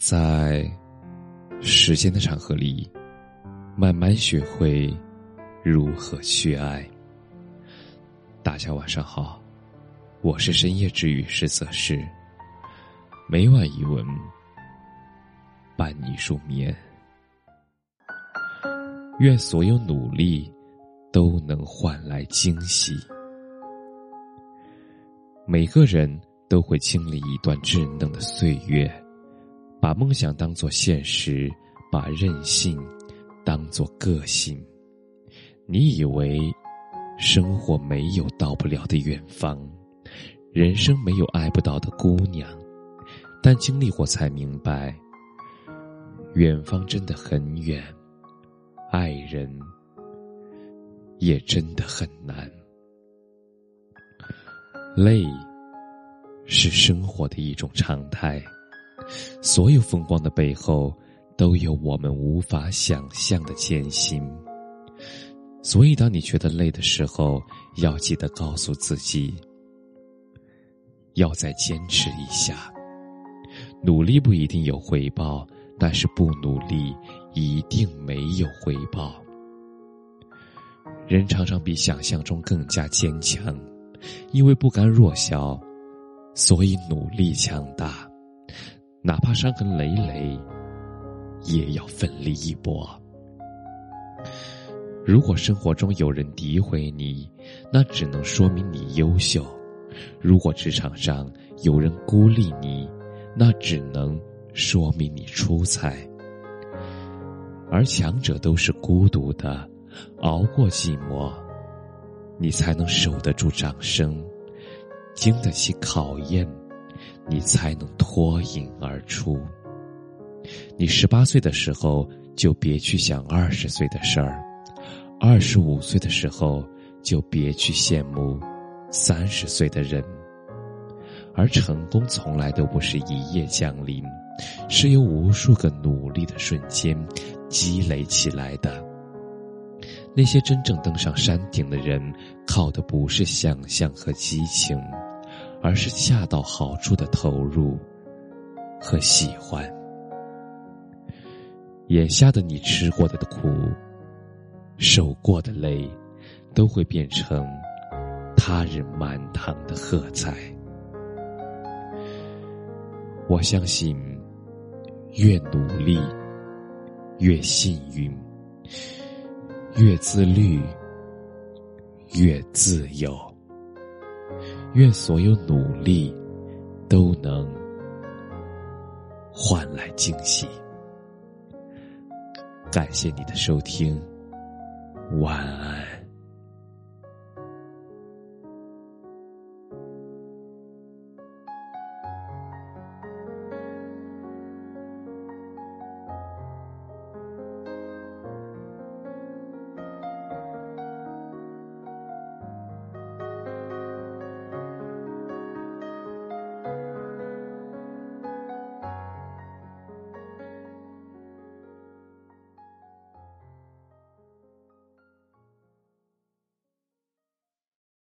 在时间的长河里，慢慢学会如何去爱。大家晚上好，我是深夜治愈师泽师，每晚一文伴你入眠。愿所有努力都能换来惊喜。每个人都会经历一段稚嫩的岁月。把梦想当作现实，把任性当作个性。你以为生活没有到不了的远方，人生没有爱不到的姑娘，但经历过才明白，远方真的很远，爱人也真的很难。累是生活的一种常态。所有风光的背后，都有我们无法想象的艰辛。所以，当你觉得累的时候，要记得告诉自己，要再坚持一下。努力不一定有回报，但是不努力一定没有回报。人常常比想象中更加坚强，因为不甘弱小，所以努力强大。哪怕伤痕累累，也要奋力一搏。如果生活中有人诋毁你，那只能说明你优秀；如果职场上有人孤立你，那只能说明你出彩。而强者都是孤独的，熬过寂寞，你才能守得住掌声，经得起考验。你才能脱颖而出。你十八岁的时候就别去想二十岁的事儿，二十五岁的时候就别去羡慕三十岁的人。而成功从来都不是一夜降临，是由无数个努力的瞬间积累起来的。那些真正登上山顶的人，靠的不是想象和激情。而是恰到好处的投入和喜欢。眼下的你吃过的苦、受过的累，都会变成他人满堂的喝彩。我相信，越努力，越幸运；越自律，越自由。愿所有努力都能换来惊喜。感谢你的收听，晚安。